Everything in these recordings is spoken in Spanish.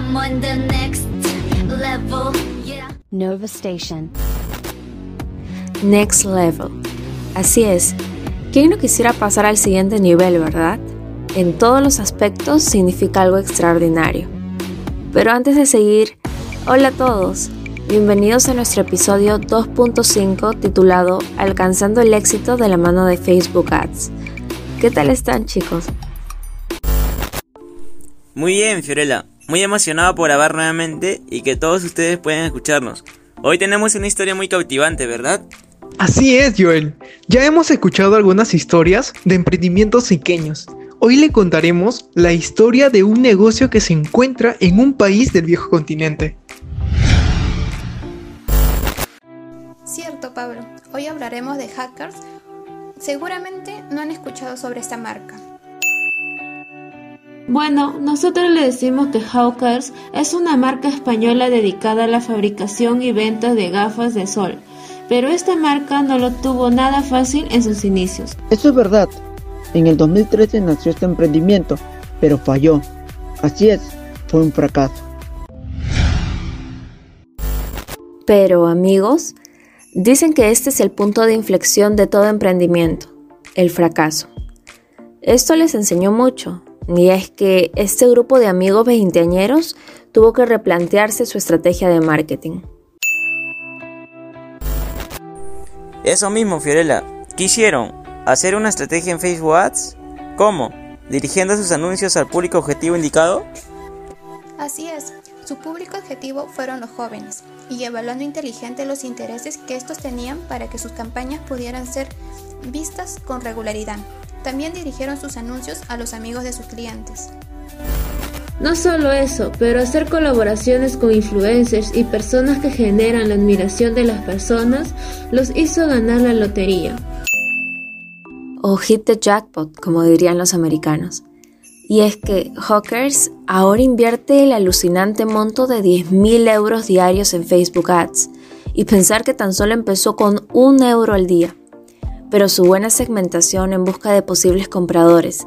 I'm on the next level, yeah. Nova Station. Next level. Así es. ¿Quién no quisiera pasar al siguiente nivel, verdad? En todos los aspectos significa algo extraordinario. Pero antes de seguir, hola a todos. Bienvenidos a nuestro episodio 2.5 titulado Alcanzando el éxito de la mano de Facebook Ads. ¿Qué tal están chicos? Muy bien, Fiorella. Muy emocionado por grabar nuevamente y que todos ustedes puedan escucharnos. Hoy tenemos una historia muy cautivante, ¿verdad? Así es, Joel. Ya hemos escuchado algunas historias de emprendimientos pequeños. Hoy le contaremos la historia de un negocio que se encuentra en un país del viejo continente. Cierto, Pablo. Hoy hablaremos de hackers. Seguramente no han escuchado sobre esta marca. Bueno, nosotros le decimos que Hawkers es una marca española dedicada a la fabricación y ventas de gafas de sol, pero esta marca no lo tuvo nada fácil en sus inicios. Eso es verdad. En el 2013 nació este emprendimiento, pero falló. Así es, fue un fracaso. Pero amigos, dicen que este es el punto de inflexión de todo emprendimiento, el fracaso. Esto les enseñó mucho, y es que este grupo de amigos veinteañeros tuvo que replantearse su estrategia de marketing. Eso mismo, Fiorella. ¿Qué hicieron? ¿Hacer una estrategia en Facebook Ads? ¿Cómo? ¿Dirigiendo sus anuncios al público objetivo indicado? Así es, su público objetivo fueron los jóvenes, y evaluando inteligente los intereses que estos tenían para que sus campañas pudieran ser vistas con regularidad. También dirigieron sus anuncios a los amigos de sus clientes. No solo eso, pero hacer colaboraciones con influencers y personas que generan la admiración de las personas los hizo ganar la lotería. O hit the jackpot, como dirían los americanos. Y es que Hawkers ahora invierte el alucinante monto de 10.000 euros diarios en Facebook Ads. Y pensar que tan solo empezó con un euro al día pero su buena segmentación en busca de posibles compradores,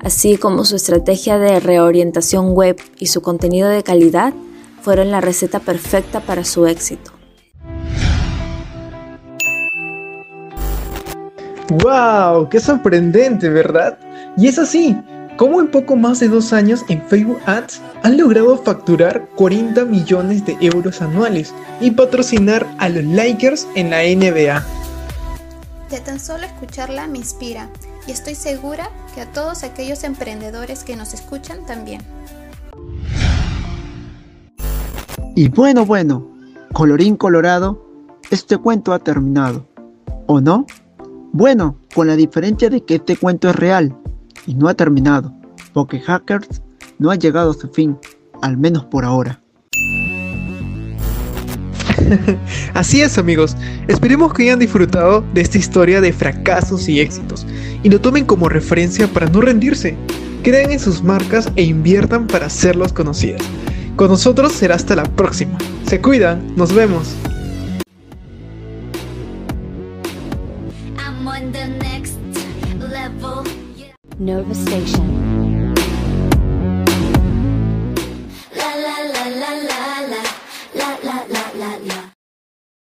así como su estrategia de reorientación web y su contenido de calidad, fueron la receta perfecta para su éxito. ¡Wow! ¡Qué sorprendente, ¿verdad? Y es así, como en poco más de dos años en Facebook Ads han logrado facturar 40 millones de euros anuales y patrocinar a los Lakers en la NBA. Tan solo escucharla me inspira y estoy segura que a todos aquellos emprendedores que nos escuchan también. Y bueno, bueno, colorín colorado, este cuento ha terminado. ¿O no? Bueno, con la diferencia de que este cuento es real y no ha terminado, porque Hackers no ha llegado a su fin, al menos por ahora. Así es amigos, esperemos que hayan disfrutado de esta historia de fracasos y éxitos y lo tomen como referencia para no rendirse. Crean en sus marcas e inviertan para hacerlos conocidas. Con nosotros será hasta la próxima. Se cuidan, nos vemos. Nova Station.